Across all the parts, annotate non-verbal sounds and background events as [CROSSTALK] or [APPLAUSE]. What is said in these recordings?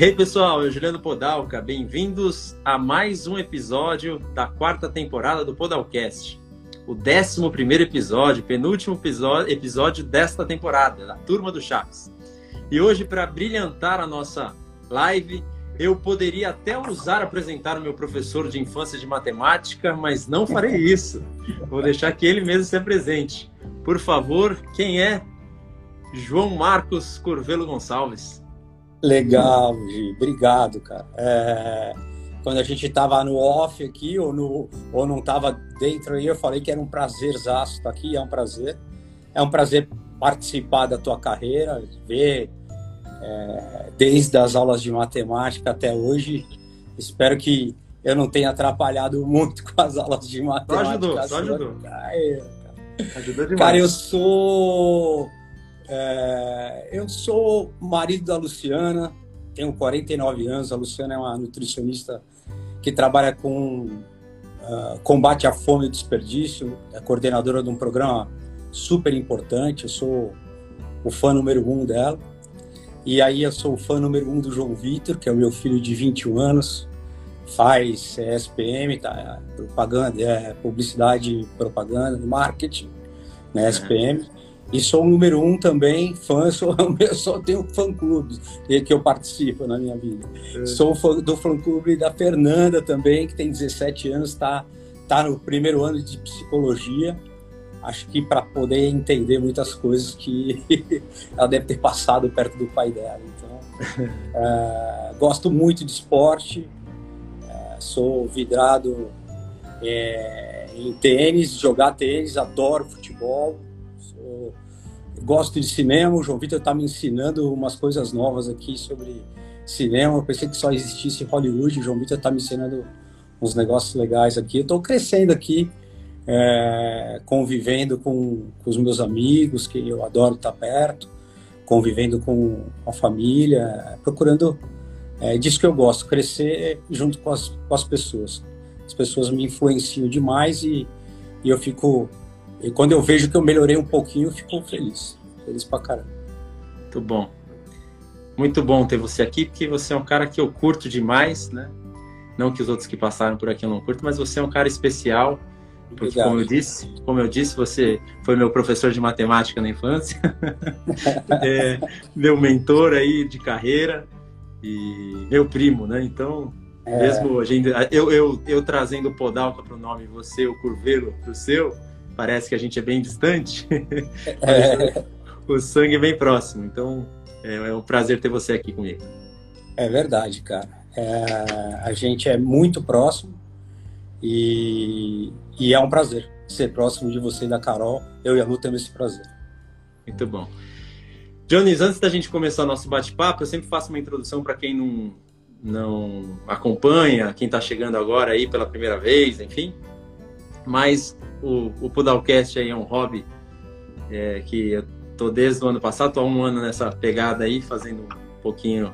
Hey pessoal, eu Juliano Podalca, bem-vindos a mais um episódio da quarta temporada do Podalcast. O 11 primeiro episódio, penúltimo episódio, episódio desta temporada, da Turma do Chaves. E hoje, para brilhantar a nossa live, eu poderia até usar apresentar o meu professor de infância de matemática, mas não farei isso. Vou deixar que ele mesmo se apresente. Por favor, quem é João Marcos Corvelo Gonçalves? Legal, Gi. Obrigado, cara. É, quando a gente estava no off aqui, ou, no, ou não estava dentro aí, eu falei que era um prazerzaço estar aqui, é um prazer. É um prazer participar da tua carreira, ver é, desde as aulas de matemática até hoje. Espero que eu não tenha atrapalhado muito [LAUGHS] com as aulas de matemática. Só ajudou, só ajudou. Cara, Ajudou demais. Cara, eu sou é, eu sou marido da Luciana, tenho 49 anos. A Luciana é uma nutricionista que trabalha com uh, combate à fome e desperdício, é coordenadora de um programa super importante. Eu sou o fã número um dela. E aí eu sou o fã número um do João Vitor, que é o meu filho de 21 anos, faz SPM, tá, propaganda, é, publicidade, propaganda, marketing, né, SPM. E sou o número um também, fã, sou, [LAUGHS] eu só tenho fã-clube que eu participo na minha vida. É. Sou fã, do fã-clube da Fernanda também, que tem 17 anos, está tá no primeiro ano de psicologia. Acho que para poder entender muitas coisas que [LAUGHS] ela deve ter passado perto do pai dela. Então, [LAUGHS] é, gosto muito de esporte, é, sou vidrado é, em tênis, jogar tênis, adoro futebol gosto de cinema, o João Vitor está me ensinando umas coisas novas aqui sobre cinema. Eu pensei que só existisse Hollywood, o João Vitor está me ensinando uns negócios legais aqui. Eu estou crescendo aqui, é, convivendo com, com, os meus amigos, que eu adoro estar perto, convivendo com a família, procurando. É disso que eu gosto, crescer junto com as, com as pessoas. As pessoas me influenciam demais e, e eu fico e quando eu vejo que eu melhorei um pouquinho, eu fico feliz. Feliz pra caramba. Muito bom. Muito bom ter você aqui, porque você é um cara que eu curto demais, né? Não que os outros que passaram por aqui eu não curto, mas você é um cara especial. Porque, Obrigado. como eu disse, como eu disse, você foi meu professor de matemática na infância, [LAUGHS] é, meu mentor aí de carreira e meu primo, né? Então, é. mesmo gente, eu, eu, eu trazendo o Podalca para o nome, você o Curvelo para o seu, parece que a gente é bem distante, [LAUGHS] é. o sangue é bem próximo. Então, é, é, um prazer ter você aqui comigo. É verdade, cara. É, a gente é muito próximo e, e, é um prazer ser próximo de você e da Carol. Eu e a Lu temos esse prazer. Muito bom. Jones, antes da gente começar o nosso bate-papo, eu sempre faço uma introdução para quem não, não acompanha, quem está chegando agora aí pela primeira vez, enfim. Mas o, o Pudalcast aí é um hobby é, que eu tô desde o ano passado, tô há um ano nessa pegada aí, fazendo um pouquinho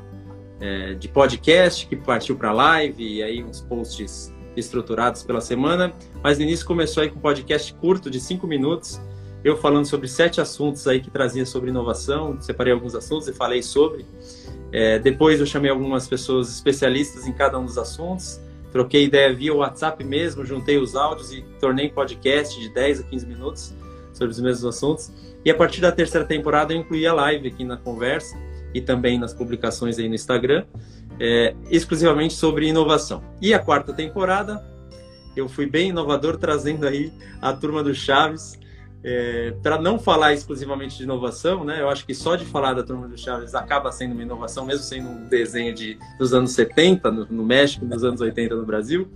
é, de podcast, que partiu para live, e aí uns posts estruturados pela semana. Mas no início começou aí com um podcast curto, de cinco minutos, eu falando sobre sete assuntos aí que trazia sobre inovação, separei alguns assuntos e falei sobre. É, depois eu chamei algumas pessoas especialistas em cada um dos assuntos troquei ideia via WhatsApp mesmo, juntei os áudios e tornei podcast de 10 a 15 minutos sobre os mesmos assuntos. E a partir da terceira temporada eu incluí a live aqui na conversa e também nas publicações aí no Instagram, é, exclusivamente sobre inovação. E a quarta temporada eu fui bem inovador trazendo aí a turma do Chaves é, para não falar exclusivamente de inovação, né? Eu acho que só de falar da Turma do Chaves acaba sendo uma inovação, mesmo sendo um desenho de, dos anos 70 no, no México, dos anos 80 no Brasil.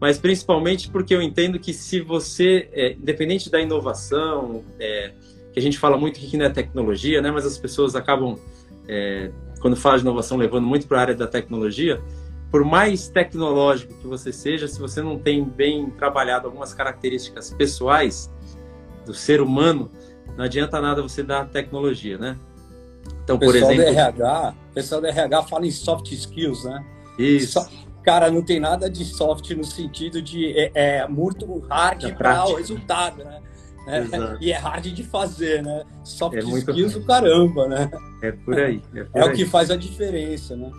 Mas principalmente porque eu entendo que se você, é, independente da inovação, é, que a gente fala muito que não é tecnologia, né? Mas as pessoas acabam, é, quando fala de inovação, levando muito para a área da tecnologia. Por mais tecnológico que você seja, se você não tem bem trabalhado algumas características pessoais, do ser humano, não adianta nada você dar tecnologia, né? Então, por exemplo. Do RH, o pessoal do RH fala em soft skills, né? Isso. So, cara, não tem nada de soft no sentido de é, é muito hard é para o resultado, né? É, e é hard de fazer, né? Soft é skills do caramba, né? É por aí. É, por é aí. o que faz a diferença, né?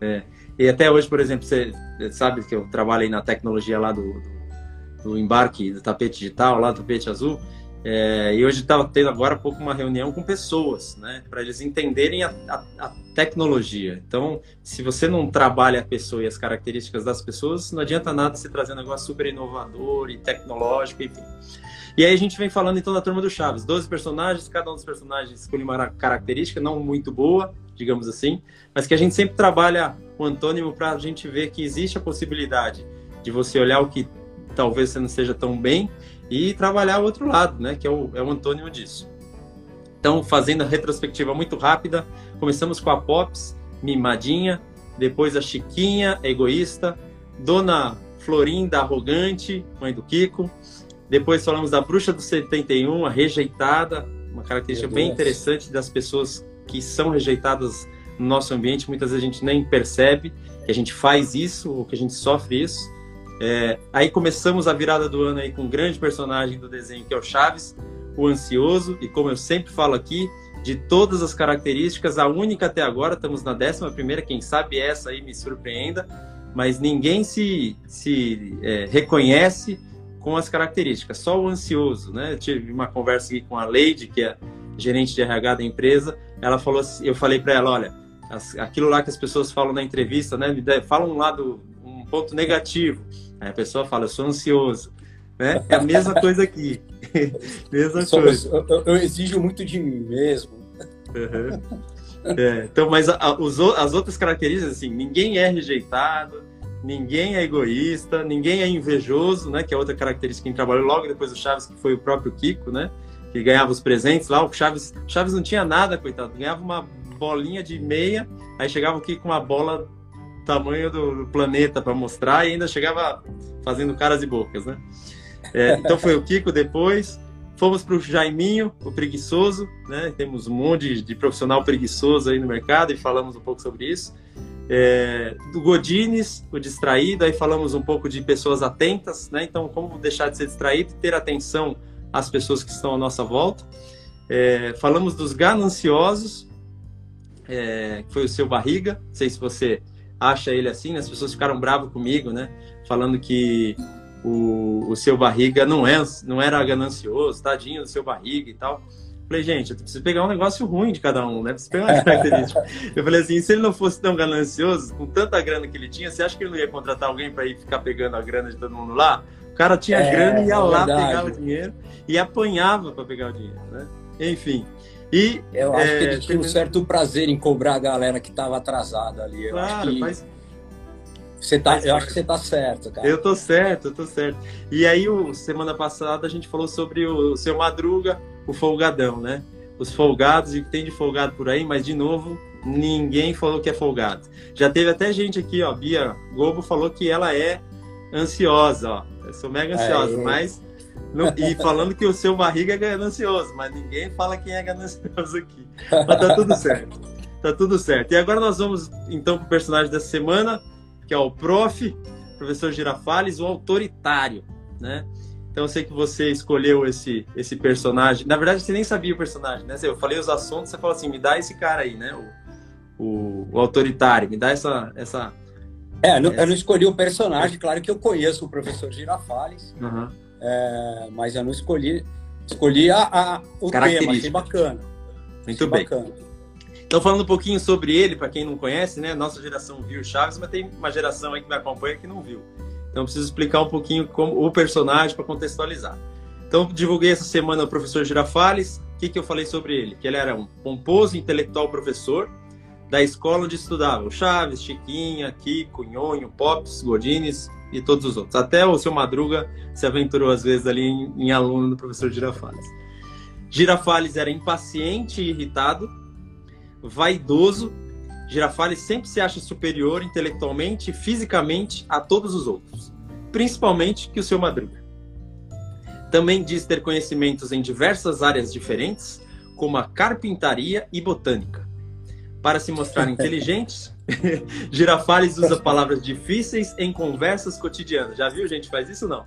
É. E até hoje, por exemplo, você sabe que eu trabalho aí na tecnologia lá do, do embarque do tapete digital, lá do tapete azul. É, e hoje estava tendo agora há pouco uma reunião com pessoas, né, para eles entenderem a, a, a, tecnologia. Então, se você não trabalha a pessoa e as características das pessoas, não adianta nada você trazer um negócio super inovador e tecnológico, enfim. E aí a gente vem falando então da turma do Chaves, 12 personagens, cada um dos personagens escolhe uma característica não muito boa, digamos assim, mas que a gente sempre trabalha o antônimo para a gente ver que existe a possibilidade de você olhar o que talvez você não seja tão bem e trabalhar o outro lado, né? Que é o, é o antônimo disso. Então, fazendo a retrospectiva muito rápida, começamos com a Pops, mimadinha, depois a Chiquinha, egoísta, Dona Florinda, arrogante, mãe do Kiko. Depois falamos da Bruxa do 71, a rejeitada, uma característica bem interessante das pessoas que são rejeitadas no nosso ambiente. Muitas vezes a gente nem percebe que a gente faz isso ou que a gente sofre isso. É, aí começamos a virada do ano aí com um grande personagem do desenho que é o Chaves, o ansioso, e como eu sempre falo aqui, de todas as características, a única até agora, estamos na décima primeira, quem sabe essa aí me surpreenda, mas ninguém se, se é, reconhece com as características, só o ansioso, né? Eu tive uma conversa aqui com a Leide, que é gerente de RH da empresa, ela falou eu falei para ela, olha, aquilo lá que as pessoas falam na entrevista, né? Falam um lado, ponto negativo. Aí a pessoa fala, eu sou ansioso. Né? É a mesma [LAUGHS] coisa aqui. [LAUGHS] mesma eu coisa. Eu, eu, exijo muito de mim mesmo. Uhum. É, então, mas a, os, as outras características, assim, ninguém é rejeitado, ninguém é egoísta, ninguém é invejoso, né? Que é outra característica que trabalhou logo depois do Chaves, que foi o próprio Kiko, né? Que ganhava os presentes lá. O Chaves, Chaves não tinha nada, coitado. Ganhava uma bolinha de meia, aí chegava aqui com uma bola tamanho do, planeta para mostrar e ainda chegava fazendo caras e bocas, né? É, então foi o Kiko depois. Fomos para o Jaiminho, o preguiçoso, né? Temos um monte de profissional preguiçoso aí no mercado e falamos um pouco sobre isso. É, do Godines, o distraído, aí falamos um pouco de pessoas atentas, né? Então, como deixar de ser distraído e ter atenção às pessoas que estão à nossa volta. É, falamos dos gananciosos, é, que foi o seu barriga. Não sei se você acha ele assim, né? as pessoas ficaram bravas comigo, né? Falando que o, o seu barriga não, é, não era ganancioso, tadinho do seu barriga e tal. Falei, gente, eu preciso pegar um negócio ruim de cada um, né? Preciso pegar uma [LAUGHS] característica. eu falei assim, se ele não fosse tão ganancioso, com tanta grana que ele tinha, você acha que ele não ia contratar alguém para ir ficar pegando a grana de todo mundo lá? O cara tinha é, grana, ia é lá, verdade. pegava o dinheiro e apanhava para pegar o dinheiro, né? Enfim, e, eu acho é, que ele tinha um certo prazer em cobrar a galera que estava atrasada ali. Eu claro, acho mas... Você tá, eu acho que você tá certo, cara. Eu tô certo, eu tô certo. E aí, o, semana passada, a gente falou sobre o, o seu Madruga, o folgadão, né? Os folgados e o que tem de folgado por aí, mas de novo, ninguém falou que é folgado. Já teve até gente aqui, ó, Bia Globo falou que ela é ansiosa, ó. Eu sou mega ansiosa, é, mas e falando que o seu barriga é ganancioso, mas ninguém fala quem é ganancioso aqui. Mas tá tudo certo. Tá tudo certo. E agora nós vamos então para o personagem dessa semana, que é o prof, professor Girafales, o autoritário, né? Então eu sei que você escolheu esse, esse personagem. Na verdade, você nem sabia o personagem, né? Eu falei os assuntos, você falou assim, me dá esse cara aí, né? O, o, o autoritário, me dá essa, essa. É, eu não escolhi o personagem, claro que eu conheço o professor Girafales. Uhum. É, mas eu não escolhi. Escolhi a, a o tema, achei bacana. Muito achei bem. Bacana. Então, falando um pouquinho sobre ele, para quem não conhece, né? Nossa geração viu Chaves, mas tem uma geração aí que me acompanha que não viu. Então, preciso explicar um pouquinho como o personagem para contextualizar. Então, divulguei essa semana o professor Girafales. O que, que eu falei sobre ele? Que ele era um pomposo intelectual professor da escola onde estudava o Chaves, Chiquinha, Kiko, Nhonho, Pops, Godines, e todos os outros. Até o seu Madruga se aventurou às vezes ali em, em aluno do professor Girafales. Girafales era impaciente e irritado, vaidoso. Girafales sempre se acha superior intelectualmente e fisicamente a todos os outros, principalmente que o seu Madruga. Também diz ter conhecimentos em diversas áreas diferentes, como a carpintaria e botânica. Para se mostrar inteligentes, [LAUGHS] Girafales usa palavras difíceis em conversas cotidianas. Já viu, gente? Faz isso não?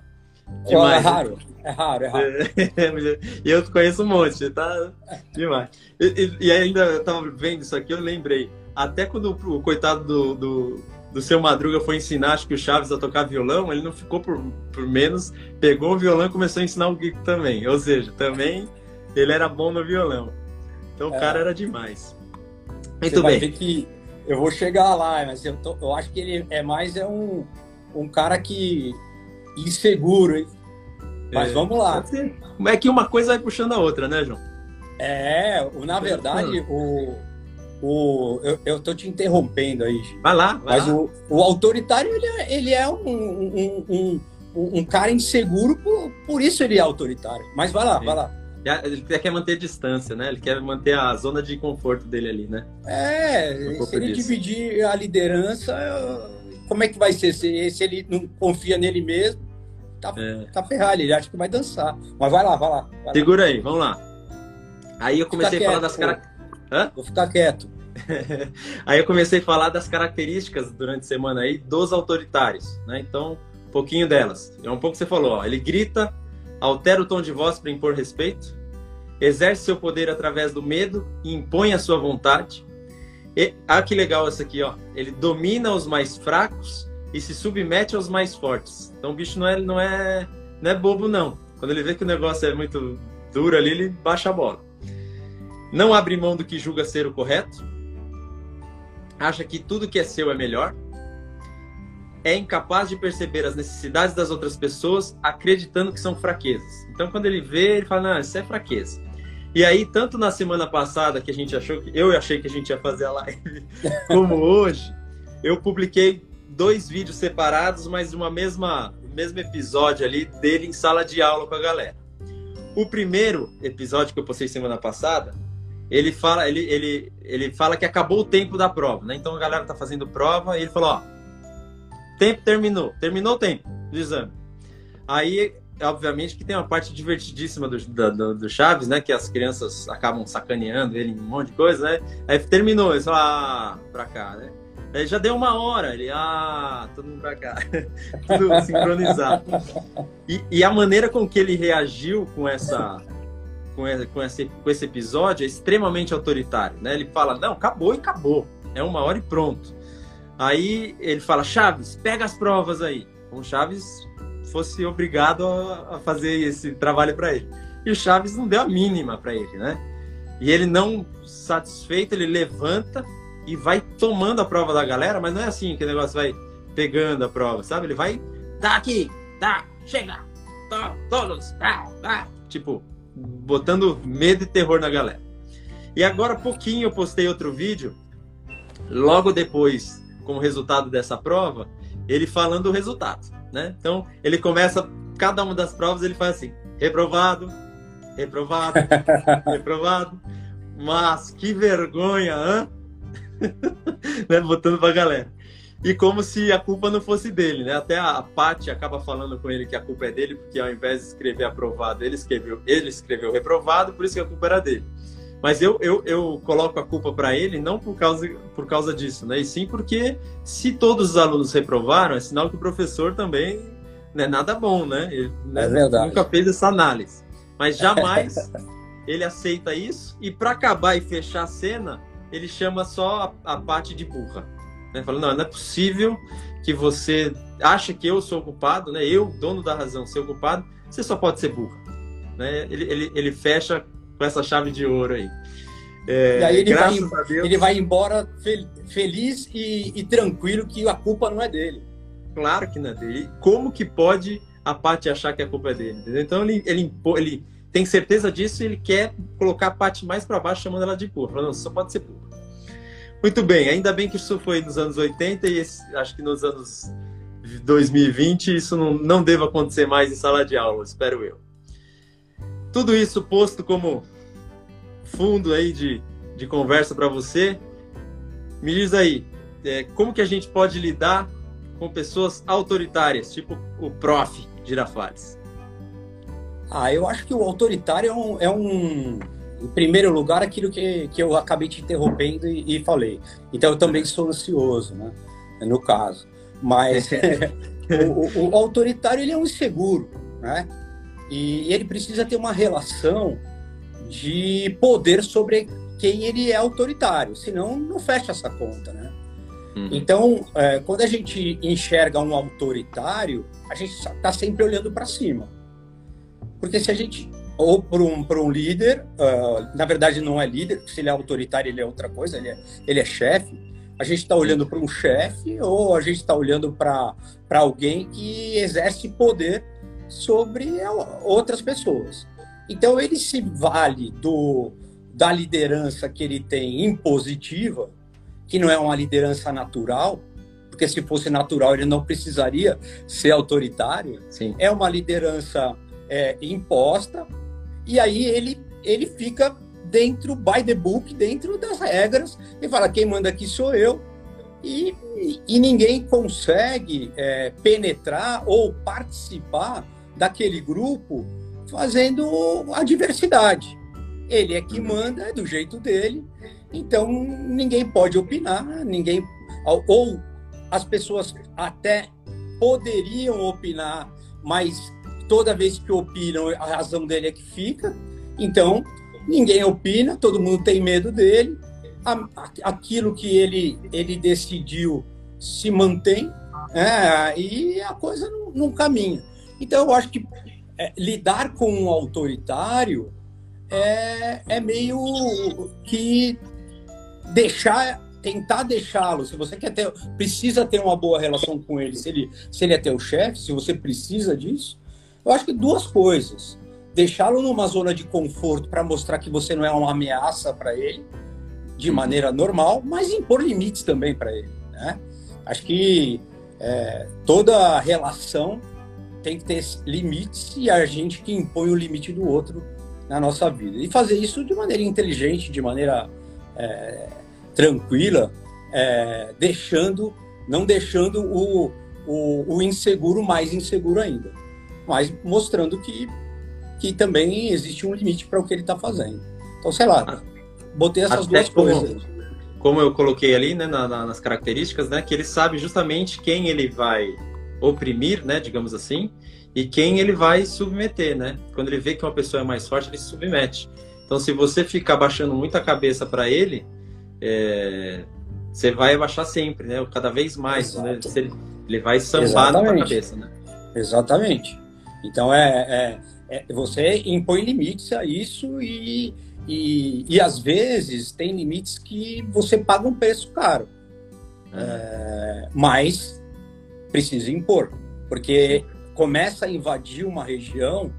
Demais. É raro, é raro, é raro. [LAUGHS] e eu conheço um monte, tá demais. E, e, ainda eu tava vendo isso aqui, eu lembrei. até quando o, o coitado do, do, do seu Madruga foi ensinar, acho que o Chaves a tocar violão, ele não ficou por, por menos, pegou o violão e começou a ensinar o Kiko também. Ou seja, também ele era bom no violão. Então o é. cara era demais. Muito Você bem. Vai que eu vou chegar lá, mas eu, tô, eu acho que ele é mais é um, um cara que inseguro, hein? Mas é, vamos lá. É que uma coisa vai puxando a outra, né, João? É, na verdade, o, o, eu, eu tô te interrompendo aí. Vai lá, vai Mas lá. O, o autoritário, ele é, ele é um, um, um, um, cara inseguro, por, por isso ele é autoritário. Mas vai lá, Sim. vai lá. Ele quer manter distância, né? Ele quer manter a zona de conforto dele ali, né? É, um se ele disso. dividir a liderança, como é que vai ser? Se, se ele não confia nele mesmo, tá, é. tá ferrado, ele acha que vai dançar. Mas vai lá, vai lá. Vai Segura lá. aí, vamos lá. Aí eu comecei a falar das características. Vou ficar quieto. [LAUGHS] aí eu comecei a falar das características durante a semana aí dos autoritários, né? Então, um pouquinho delas. É um pouco que você falou, ó. Ele grita, altera o tom de voz para impor respeito, exerce seu poder através do medo e impõe a sua vontade. E, ah, que legal essa aqui, ó. Ele domina os mais fracos e se submete aos mais fortes. Então o bicho não é, não é, não é bobo, não. Quando ele vê que o negócio é muito duro ali, ele baixa a bola. Não abre mão do que julga ser o correto. Acha que tudo que é seu é melhor é incapaz de perceber as necessidades das outras pessoas, acreditando que são fraquezas. Então, quando ele vê, ele fala: Não, isso é fraqueza. E aí, tanto na semana passada que a gente achou que eu achei que a gente ia fazer a live, [LAUGHS] como hoje, eu publiquei dois vídeos separados, mas uma mesma mesmo episódio ali dele em sala de aula com a galera. O primeiro episódio que eu postei semana passada, ele fala, ele, ele, ele fala que acabou o tempo da prova, né? Então a galera tá fazendo prova e ele falou, ó, tempo terminou. Terminou o tempo do exame. Aí, obviamente, que tem uma parte divertidíssima do, do, do Chaves, né? Que as crianças acabam sacaneando ele em um monte de coisa, né? Aí terminou, ele falou, ah, pra cá, né? Aí já deu uma hora, ele, ah, todo mundo pra cá. [LAUGHS] Tudo sincronizado. E, e, a maneira com que ele reagiu com essa. Com esse, com, esse, com esse episódio é extremamente autoritário, né? Ele fala, não, acabou e acabou. É uma hora e pronto. Aí ele fala, Chaves, pega as provas aí. Como Chaves fosse obrigado a, fazer esse trabalho para ele. E o Chaves não deu a mínima para ele, né? E ele não satisfeito, ele levanta e vai tomando a prova da galera, mas não é assim que o negócio vai pegando a prova, sabe? Ele vai, tá aqui, tá, chega, tá, todos, tá, tá. Tipo, botando medo e terror na galera. E agora, pouquinho, eu postei outro vídeo, logo depois como resultado dessa prova, ele falando o resultado, né? Então, ele começa cada uma das provas, ele faz assim: reprovado, reprovado, [LAUGHS] reprovado. Mas que vergonha, hã? [LAUGHS] né? Botando pra galera. E como se a culpa não fosse dele, né? Até a Paty acaba falando com ele que a culpa é dele, porque ao invés de escrever aprovado, ele escreveu, ele escreveu reprovado, por isso que a culpa era dele. Mas eu, eu, eu coloco a culpa para ele não por causa, por causa disso, né? E sim porque se todos os alunos reprovaram, é sinal que o professor também não é nada bom, né? Ele é verdade. nunca fez essa análise. Mas jamais [LAUGHS] ele aceita isso e para acabar e fechar a cena, ele chama só a, a parte de burra. Né? Falando, não, não é possível que você acha que eu sou o culpado, né? Eu, dono da razão, ser o culpado, você só pode ser burra. Né? Ele, ele, ele fecha com essa chave de ouro aí. É, e aí ele vai, ele vai embora feliz e, e, tranquilo que a culpa não é dele. Claro que não é dele. Como que pode a Paty achar que a culpa é dele? Entendeu? Então ele, ele, ele tem certeza disso e ele quer colocar a Paty mais para baixo, chamando ela de burra. Falando, só pode ser burra. Muito bem, ainda bem que isso foi nos anos 80 e esse, acho que nos anos 2020 isso não, não deva acontecer mais em sala de aula, espero eu. Tudo isso posto como fundo aí de, de conversa para você. Me diz aí, é, como que a gente pode lidar com pessoas autoritárias, tipo o prof. Girafales? Ah, eu acho que o autoritário é um, é um em primeiro lugar, aquilo que, que eu acabei te interrompendo e, e falei. Então, eu também sou ansioso, né? No caso. Mas [LAUGHS] o, o, o, autoritário, ele é um inseguro, né? E ele precisa ter uma relação de poder sobre quem ele é autoritário, senão não fecha essa conta, né? Uhum. Então, é, quando a gente enxerga um autoritário, a gente está sempre olhando para cima. Porque se a gente. Ou para um, um líder, uh, na verdade não é líder, se ele é autoritário, ele é outra coisa, ele é, ele é chefe. A gente está olhando para um chefe ou a gente está olhando para alguém que exerce poder sobre outras pessoas. Então, ele se vale do, da liderança que ele tem impositiva que não é uma liderança natural, porque se fosse natural ele não precisaria ser autoritário. Sim. É uma liderança é, imposta e aí ele ele fica dentro by the book, dentro das regras e fala quem manda aqui sou eu e, e ninguém consegue é, penetrar ou participar daquele grupo fazendo a diversidade. Ele é que uhum. manda, é do jeito dele, então, ninguém pode opinar, ninguém. Ou as pessoas até poderiam opinar, mas toda vez que opinam, a razão dele é que fica. Então, ninguém opina, todo mundo tem medo dele. Aquilo que ele, ele decidiu se mantém é, e a coisa não, não, caminha. Então, eu acho que é, lidar com um autoritário é, é meio que deixar, tentar deixá-lo. Se você quer ter, precisa ter uma boa relação com ele, se ele, se ele é teu chefe, se você precisa disso, eu acho que duas coisas. Deixá-lo numa zona de conforto para mostrar que você não é uma ameaça para ele, de uhum. maneira normal, mas impor limites também para ele. Né? Acho que é, toda relação tem que ter limites e a gente que impõe o limite do outro na nossa vida. E fazer isso de maneira inteligente, de maneira é, tranquila, é, deixando, não deixando o, o, o, inseguro mais inseguro ainda, mas mostrando que, que também existe um limite para o que ele está fazendo. Então, sei lá, botei essas Até duas como, coisas. Como eu coloquei ali né, na, na, nas características, né, que ele sabe justamente quem ele vai oprimir, né, digamos assim, e quem ele vai submeter, né? Quando ele vê que uma pessoa é mais forte, ele se submete. Então, se você ficar baixando muito a cabeça para ele, é, você vai abaixar sempre, né? Cada vez mais, né? Ele, ele vai sambar na cabeça, né? Exatamente. Então é, é, é, você impõe limites a isso e, e, e às vezes tem limites que você paga um preço caro, é. é mas precisa impor, porque começa a invadir uma região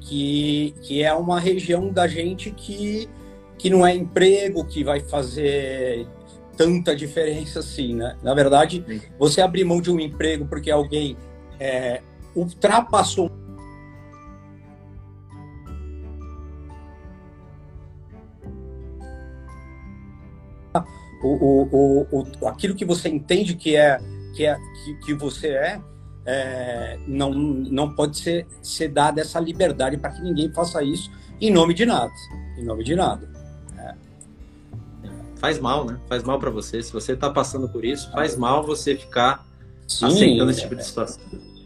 que, que é uma região da gente que que não é emprego que vai fazer tanta diferença assim, né? Na verdade, você abrir mão de um emprego porque alguém é, ultrapassou o, o, o, o, aquilo que você entende que é que é que, que você é, é, não não pode ser ser dada essa liberdade para que ninguém faça isso em nome de nada, em nome de nada faz mal, né? Faz mal para você. Se você está passando por isso, faz mal você ficar Sim, aceitando esse tipo de situação.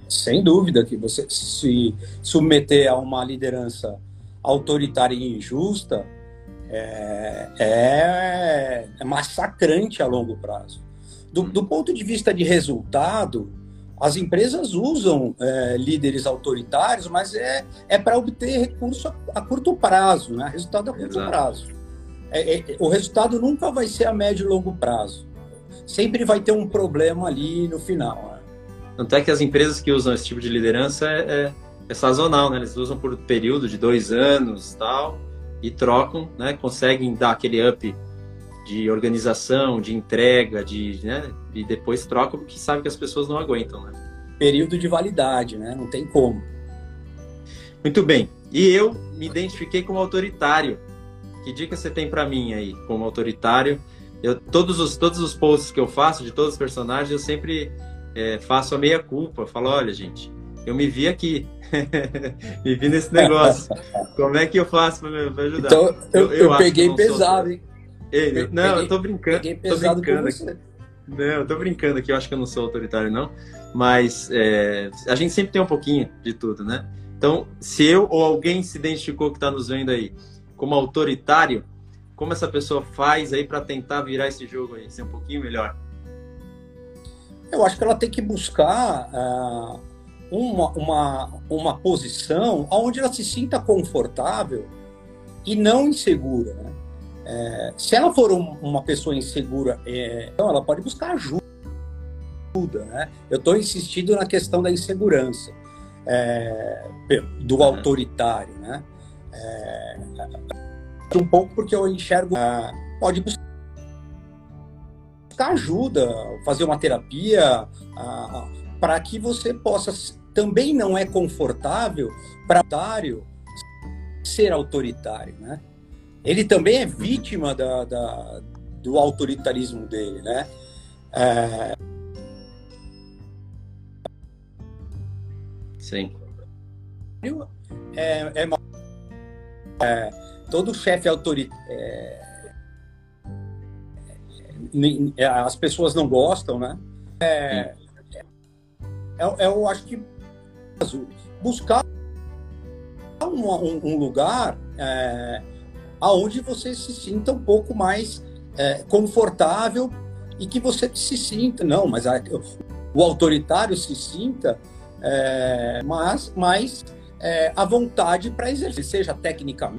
Sem dúvida que você se submeter a uma liderança autoritária e injusta é, é, é massacrante a longo prazo. Do, do, ponto de vista de resultado, as empresas usam é, líderes autoritários, mas é, é para obter recurso a, a, curto prazo, né? resultado a curto Exato. prazo é, é, o resultado nunca vai ser a médio e longo prazo. Sempre vai ter um problema ali no final. Né? Tanto é que as empresas que usam esse tipo de liderança é, é, é sazonal, né? Eles usam por período de dois anos tal e trocam, né? Conseguem dar aquele up de organização, de entrega, de, né? E depois trocam porque sabem que as pessoas não aguentam, né? Período de validade, né? Não tem como. Muito bem. E eu me identifiquei como autoritário que dica você tem para mim aí, como autoritário? Eu, todos, os, todos os posts que eu faço de todos os personagens, eu sempre é, faço a meia culpa. Falo, olha, gente, eu me vi aqui. [LAUGHS] me vi nesse negócio. [LAUGHS] Como é que eu faço para ajudar? Então, eu, eu, eu peguei pesado, hein? Ei, não, peguei, eu tô brincando. Peguei tô brincando aqui. Não, eu tô brincando aqui, eu acho que eu não sou autoritário, não. Mas é, a gente sempre tem um pouquinho de tudo, né? Então, se eu ou alguém se identificou que está nos vendo aí como autoritário, como essa pessoa faz aí para tentar virar esse jogo aí, ser um pouquinho melhor? Eu acho que ela tem que buscar uh, uma, uma, uma posição onde ela se sinta confortável e não insegura. Né? É, se ela for um, uma pessoa insegura, é, então ela pode buscar ajuda. Né? Eu estou insistindo na questão da insegurança, é, do uhum. autoritário. Né? É, um pouco porque eu enxergo. É, pode buscar ajuda, fazer uma terapia, para que você possa. Também não é confortável para o ser autoritário, né? Ele também é vítima da, da do autoritarismo dele, né? É... Sim. É, é, é, todo chefe autoritário. É, é, as pessoas não gostam, né? É, é, eu acho que buscar um, um, lugar é, aonde você se sinta um pouco mais é, confortável e que você se sinta, não, mas a, o autoritário se sinta, é, mas mais é, vontade para exercer, seja tecnicamente,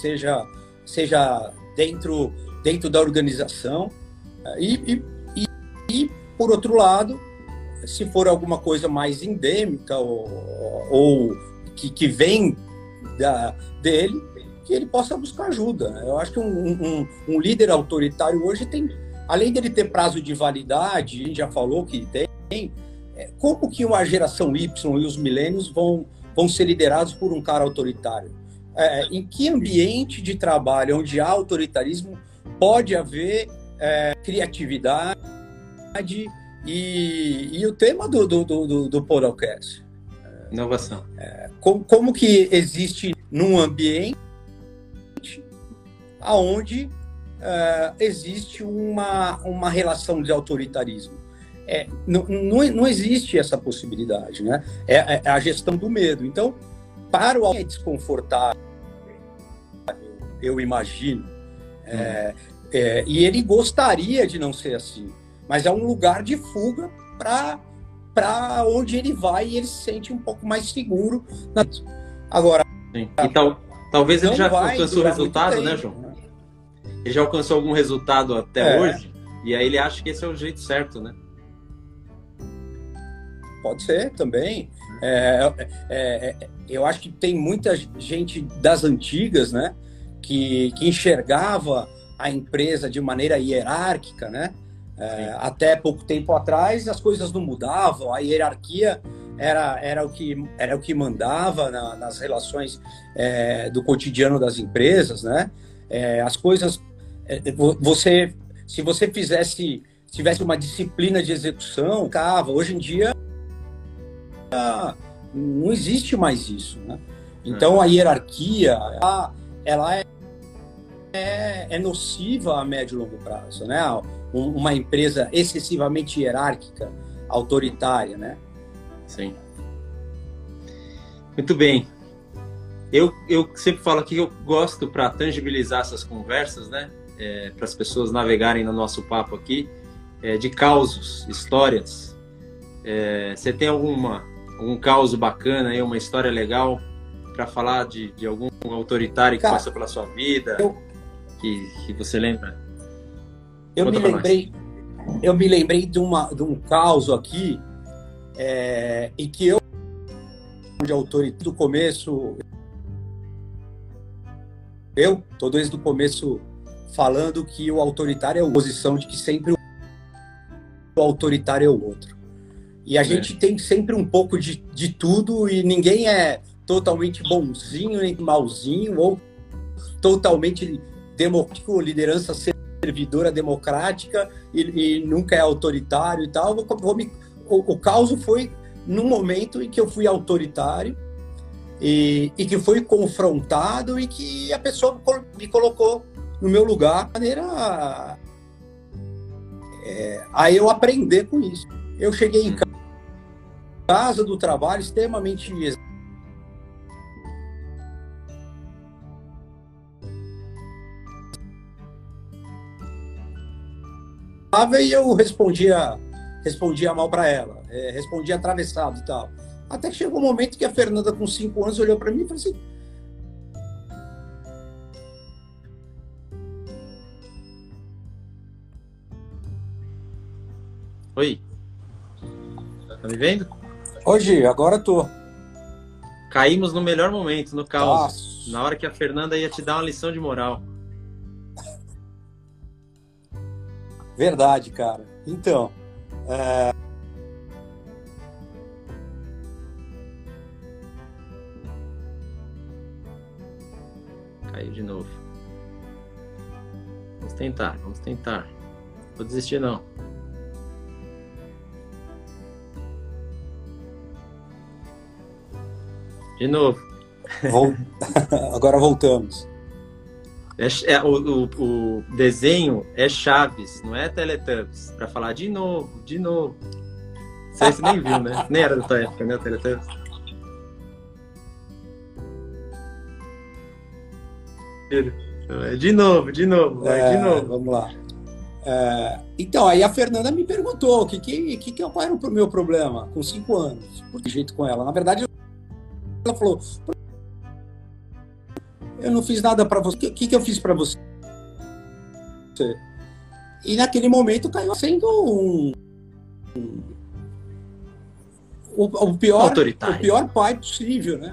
seja, seja dentro, dentro da organização. E, e, e, por outro lado, se for alguma coisa mais endêmica ou, ou que, que vem da, dele, que ele possa buscar ajuda. Eu acho que um, um, um líder autoritário hoje tem, além dele ter prazo de validade, a gente já falou que tem, é, como que uma geração Y e os milênios vão, vão ser liderados por um cara autoritário? É, em que ambiente de trabalho onde há autoritarismo pode haver é, criatividade e, e, o tema do, do, do, do podcast? Inovação. É, como, como que existe num ambiente aonde uh, existe uma, uma relação de autoritarismo. É, não, não, não, existe essa possibilidade, né? É, é, a gestão do medo. Então, para o é desconfortável, eu imagino, é, é, e ele gostaria de não ser assim, mas é um lugar de fuga para para onde ele vai e ele se sente um pouco mais seguro. Agora, Sim. E tal, talvez ele já alcançou o resultado, né, João? Né? Ele já alcançou algum resultado até é. hoje, e aí ele acha que esse é o jeito certo, né? Pode ser também. É, é, é eu acho que tem muita gente das antigas, né, que, que enxergava a empresa de maneira hierárquica, né? É, até pouco tempo atrás as coisas não mudavam, a hierarquia era, era, o, que, era o que mandava na, nas relações é, do cotidiano das empresas, né? É, as coisas, é, você, se você fizesse, tivesse uma disciplina de execução, cava. Hoje em dia não existe mais isso, né? Então a hierarquia, ela, ela é, é, é nociva a médio e longo prazo, né? Uma empresa excessivamente hierárquica, autoritária, né? Sim. Muito bem. Eu, eu sempre falo aqui que eu gosto para tangibilizar essas conversas, né? É, para as pessoas navegarem no nosso papo aqui, é, de causos, histórias. É, você tem alguma algum caos bacana aí, uma história legal para falar de, de algum autoritário que Cara, passou pela sua vida, eu, que, que você lembra? Eu me lembrei, eu me lembrei de, uma, de um caos aqui é, em que eu, de autoritário do começo, eu estou desde o começo falando que o autoritário é a posição de que sempre o autoritário é o outro. E a é. gente tem sempre um pouco de, de tudo e ninguém é totalmente bonzinho nem malzinho ou totalmente democrático, liderança servidora democrática e, e, nunca é autoritário e tal. Vou, vou me, o, o caos foi no momento em que eu fui autoritário e, e, que fui confrontado e que a pessoa me colocou no meu lugar de maneira é, a eu aprender com isso. Eu cheguei em casa do trabalho extremamente e eu respondia, respondia mal para ela, é, respondia atravessado e tal. Até que chegou um momento que a Fernanda, com cinco anos, olhou para mim e falou assim: Oi. Tá me vendo? Hoje, agora tô. Caímos no melhor momento, no caos. Nossa. Na hora que a Fernanda ia te dar uma lição de moral. Verdade, cara. Então. É... Caiu de novo. Vamos tentar, vamos tentar. Vou desistir não. De novo. Vol... [LAUGHS] Agora voltamos. É, é, o, o, o, desenho é Chaves, não é Teletubbies. Para falar de novo, de novo. Você, você nem viu, né? Nem era da tua época, né, Teletubbies? É, de novo, de novo, vai, é, de novo. Vamos lá. É, então, aí a Fernanda me perguntou o que, que, que, que qual era o meu problema com cinco anos. Por que jeito com ela? Na verdade, ela falou: Eu não fiz nada para você. O que, que eu fiz para você? E naquele momento caiu sendo um. um o, o, pior, o pior pai possível, né?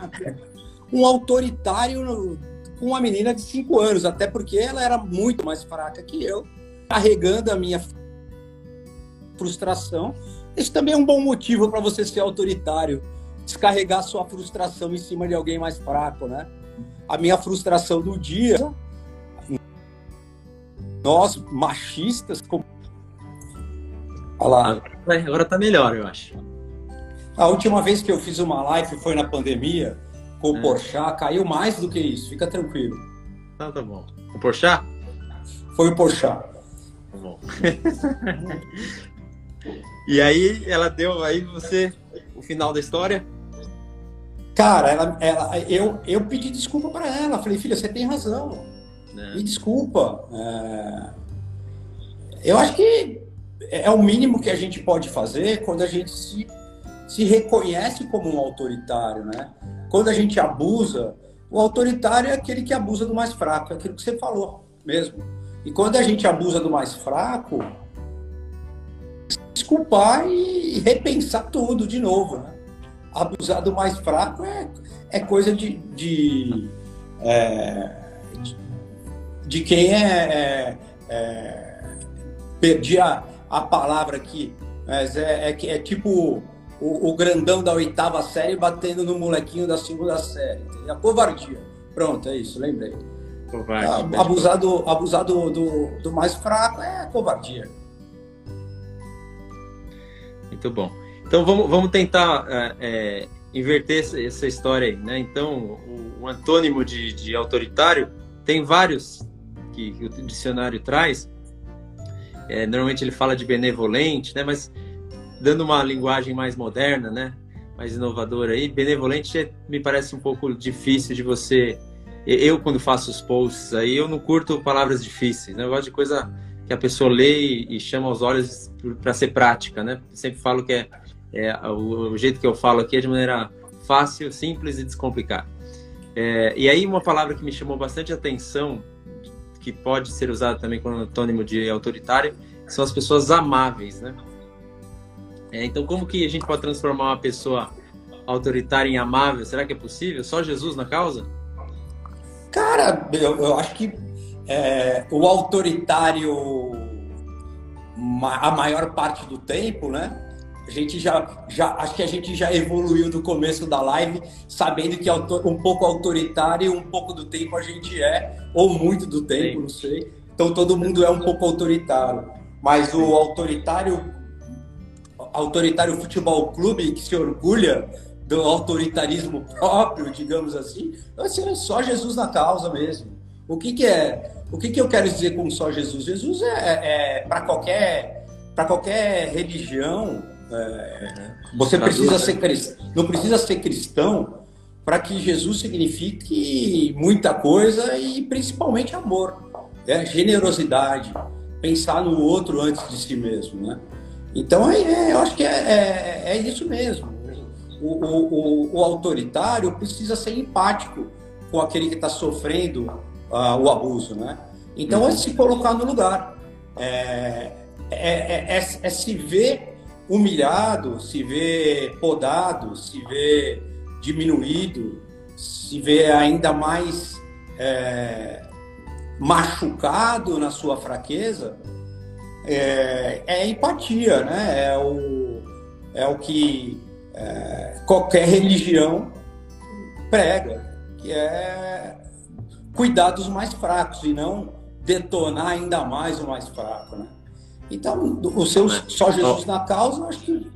Um autoritário com uma menina de 5 anos, até porque ela era muito mais fraca que eu, carregando a minha frustração. Esse também é um bom motivo para você ser autoritário descarregar sua frustração em cima de alguém mais fraco, né? A minha frustração do dia, nós machistas, como... Olha lá. Agora tá melhor, eu acho. A última vez que eu fiz uma live foi na pandemia, com o é. Porchat, caiu mais do que isso, fica tranquilo. Tá, tá bom. O Porchat? Foi o Porchat. Tá bom. [LAUGHS] e aí ela deu aí você o final da história? Cara, ela, ela, eu, eu pedi desculpa para ela. Falei, filha, você tem razão. É. Me desculpa. É... Eu acho que é o mínimo que a gente pode fazer quando a gente se, se reconhece como um autoritário, né? Quando a gente abusa, o autoritário é aquele que abusa do mais fraco, é aquilo que você falou mesmo. E quando a gente abusa do mais fraco, desculpar e repensar tudo de novo, né? Abusar do mais fraco é, é coisa de, de, é, de, de, quem é, é, é, perdi a, a palavra aqui, mas é, é, é tipo o, o, grandão da oitava série batendo no molequinho da segunda série. A covardia. Pronto, é isso, lembrei. Covarde, abusar do, abusar do, do, do mais fraco é covardia. Muito bom. Então vamos, vamos tentar é, é, inverter essa, história aí, né? Então o, o antônimo de, de, autoritário tem vários que, que o dicionário traz. É, normalmente ele fala de benevolente, né? Mas dando uma linguagem mais moderna, né? Mais inovadora aí, benevolente é, me parece um pouco difícil de você. Eu quando faço os posts aí, eu não curto palavras difíceis, né? Eu gosto de coisa que a pessoa lê e, e chama os olhos para ser prática, né? Sempre falo que é é, o, o, jeito que eu falo aqui é de maneira fácil, simples e descomplicada. É, e aí uma palavra que me chamou bastante atenção, que pode ser usada também como antônimo de autoritário, são as pessoas amáveis, né? É, então como que a gente pode transformar uma pessoa autoritária em amável? Será que é possível? Só Jesus na causa? Cara, eu, eu acho que é, o autoritário a maior parte do tempo, né? A gente já, já, acho que a gente já evoluiu do começo da live, sabendo que um pouco autoritário, um pouco do tempo a gente é, ou muito do tempo, Sim. não sei. Então todo mundo é um pouco autoritário. Mas o autoritário, autoritário futebol clube que se orgulha do autoritarismo próprio, digamos assim, é só Jesus na causa mesmo. O que, que é? O que, que eu quero dizer com só Jesus? Jesus é, é, é para qualquer para qualquer religião é, você precisa ser cristão, não precisa ser cristão para que Jesus signifique muita coisa e principalmente amor, né? generosidade, pensar no outro antes de si mesmo, né? Então, é, é eu acho que é, é, é isso mesmo. O, o, o, autoritário precisa ser empático com aquele que está sofrendo uh, o abuso, né? Então, é se colocar no lugar. É, é, é, é, se ver humilhado, se ver podado, se ver diminuído, se ver ainda mais machucado na sua fraqueza, é, é empatia, né? É o, é o que é, qualquer religião prega, que é cuidar dos mais fracos e não detonar ainda mais o mais fraco, né? Então, o seu só Jesus na causa, acho que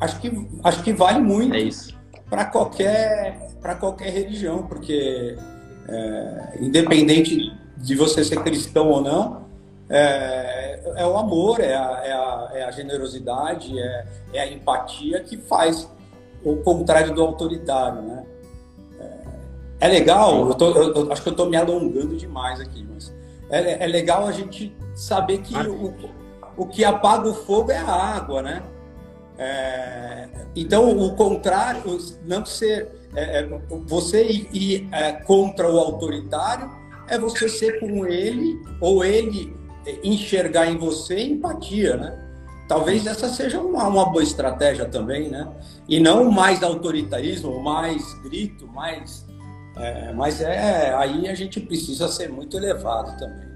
acho que acho que vale muito é para qualquer para qualquer religião, porque é, independente de você ser cristão ou não, é, é o amor, é a, é a, é a generosidade, é, é, a empatia que faz o contrário do autoritário, né? É, é legal, eu, tô, eu, eu, acho que eu estou me alongando demais aqui, mas é, é legal a gente saber que o, o que apaga o fogo é a água, né? É, então, o contrário, não ser é, é, você ir, ir é, contra o autoritário é você ser com ele ou ele enxergar em você empatia, né? Talvez essa seja uma, uma boa estratégia também, né? E não mais autoritarismo, mais grito, mais. É, mas é aí a gente precisa ser muito elevado também.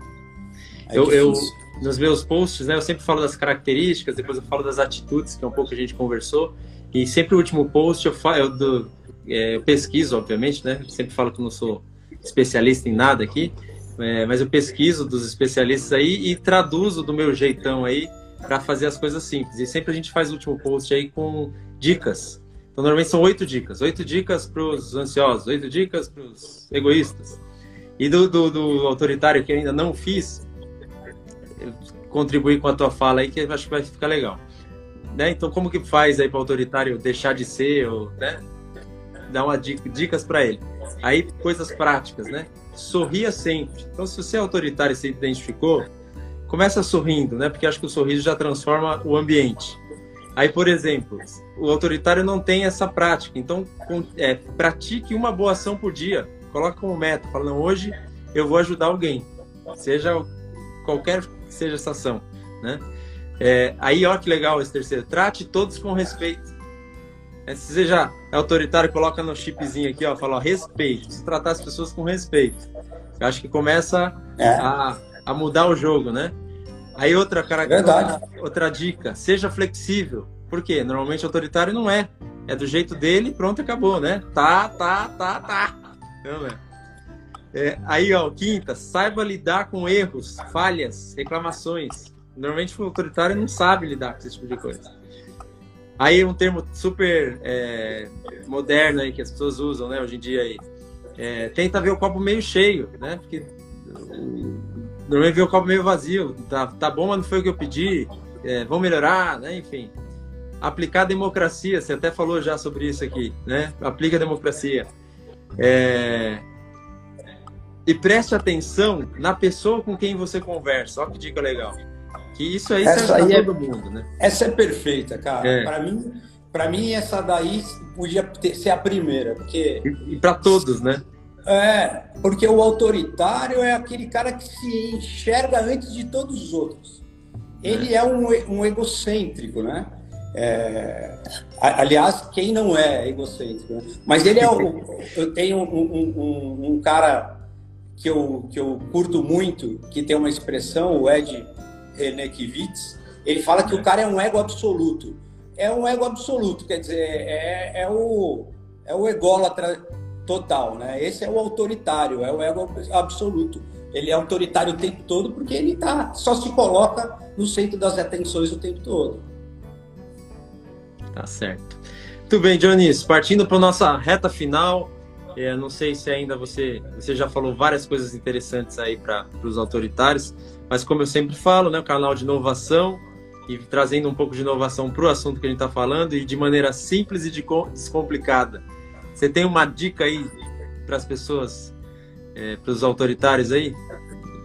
É eu, eu, nos meus posts, né, eu sempre falo das características, depois eu falo das atitudes, que é um pouco que a gente conversou. E sempre o último post eu, falo, eu, do, é, eu pesquiso, obviamente, né? Eu sempre falo que eu não sou especialista em nada aqui, é, mas eu pesquiso dos especialistas aí e traduzo do meu jeitão aí para fazer as coisas simples. E sempre a gente faz o último post aí com dicas. Então, normalmente são oito dicas. Oito dicas para os ansiosos, oito dicas para os egoístas. E do, do, do, autoritário que ainda não fiz, contribuir com a tua fala aí, que acho que vai ficar legal. Né? Então, como que faz aí para o autoritário deixar de ser, ou, né? Dar uma dica, dicas para ele. Aí, coisas práticas, né? Sorria sempre. Então, se você é autoritário e se identificou, começa sorrindo, né? Porque acho que o sorriso já transforma o ambiente. Aí, por exemplo, o autoritário não tem essa prática. Então, é, pratique uma boa ação por dia. Coloque como meta. Fala, não, hoje eu vou ajudar alguém. Seja qualquer que seja essa ação, né? É, aí, ó que legal esse terceiro. Trate todos com respeito. É, se você já é autoritário, coloca no chipzinho aqui, ó, fala ó, respeito. Se tratar as pessoas com respeito. Eu acho que começa é. a, a mudar o jogo, né? Aí outra cara, Verdade. outra dica, seja flexível. Por quê? Normalmente autoritário não é. É do jeito dele, pronto, acabou, né? Tá, tá, tá, tá. Não é. É aí, ó, quinta, saiba lidar com erros, falhas, reclamações. Normalmente o autoritário não sabe lidar com esse tipo de coisa. Aí um termo super é, moderno aí que as pessoas usam, né, hoje em dia aí. É, tenta ver o copo meio cheio, né? Porque normalmente vê o copo meio vazio. Tá, tá bom, mas não foi o que eu pedi. É, vão melhorar, né? Enfim. Aplicar democracia, você até falou já sobre isso aqui, né? Aplica a democracia. É... E preste atenção na pessoa com quem você conversa. Olha que dica legal. Que isso aí essa aí é, todo mundo, né? Essa é perfeita, cara. É. Para mim, para mim essa daí podia ter, ser a primeira, porque e, e para todos, né? É, porque o autoritário é aquele cara que se enxerga antes de todos os outros. Ele é, é um, um egocêntrico, né? É, aliás, quem não é egocêntrico? Né? Mas ele é o, eu tenho um, um, um, um, cara que eu, que eu curto muito, que tem uma expressão, o Ed René Kivitz, ele fala que o cara é um ego absoluto. É um ego absoluto, quer dizer, é, é o, é o ególatra total, né? Esse é o autoritário, é o ego absoluto. Ele é autoritário o tempo todo porque ele tá, só se coloca no centro das atenções o tempo todo. Tá certo. Muito bem, Dionísio. Partindo para nossa reta final, é, não sei se ainda você, você já falou várias coisas interessantes aí para os autoritários, mas como eu sempre falo, né, o canal de inovação e trazendo um pouco de inovação para o assunto que a gente está falando e de maneira simples e de descomplicada. Você tem uma dica aí para as pessoas, é, para os autoritários aí?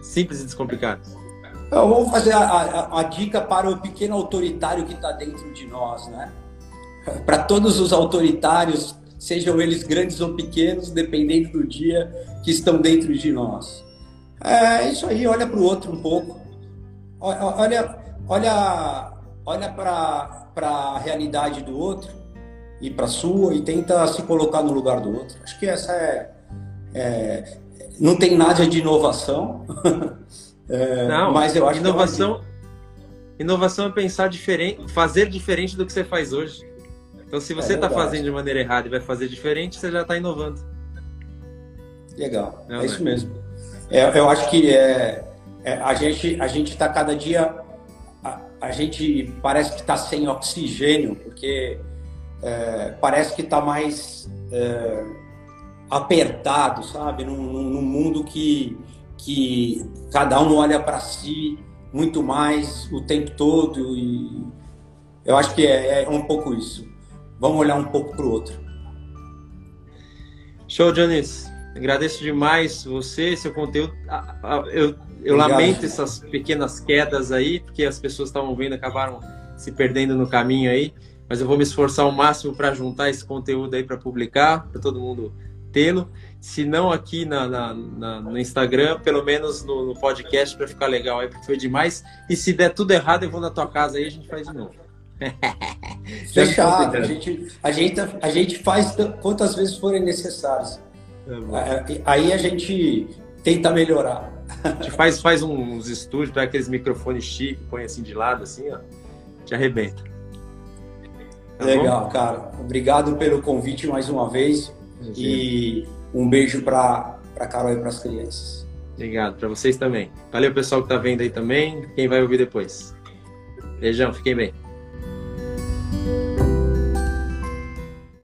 Simples e descomplicado. Eu vou fazer a, a, a dica para o pequeno autoritário que está dentro de nós, né? Para todos os autoritários, sejam eles grandes ou pequenos, dependendo do dia que estão dentro de nós. É isso aí, olha para o outro um pouco. Olha, olha, olha para a realidade do outro e para a sua e tenta se colocar no lugar do outro. Acho que essa é, é não tem nada de inovação. [LAUGHS] é, não, mas eu acho inovação, que é inovação é pensar diferente, fazer diferente do que você faz hoje. Então, se você está é fazendo de maneira errada e vai fazer diferente, você já está inovando. Legal, não, é isso mesmo. É, eu acho que é, é, a gente a gente está cada dia a, a, gente parece que está sem oxigênio porque é, parece que está mais é, apertado, sabe? Num, num, mundo que, que cada um olha para si muito mais o tempo todo e eu acho que é, é um pouco isso. Vamos olhar um pouco para o outro. Show, Jonis. Agradeço demais você, seu conteúdo. Eu, eu lamento essas pequenas quedas aí, porque as pessoas estavam vendo acabaram se perdendo no caminho aí. Mas eu vou me esforçar ao máximo para juntar esse conteúdo aí para publicar, para todo mundo tê-lo. Se não aqui na, na, na, no Instagram, pelo menos no, no podcast para ficar legal aí, porque foi demais. E se der tudo errado, eu vou na tua casa aí e a gente faz de novo. [LAUGHS] Fechado. A gente, a, gente, a gente faz quantas vezes forem necessárias. É aí a gente tenta melhorar. A gente faz, faz uns estúdios, pega aqueles microfones chique, põe assim de lado, assim, ó. Te arrebenta. Tá Legal, bom? cara. Obrigado pelo convite mais uma vez. E um beijo para Carol e para as crianças. Obrigado, para vocês também. Valeu, pessoal que está vendo aí também, quem vai ouvir depois. Beijão, fiquem bem.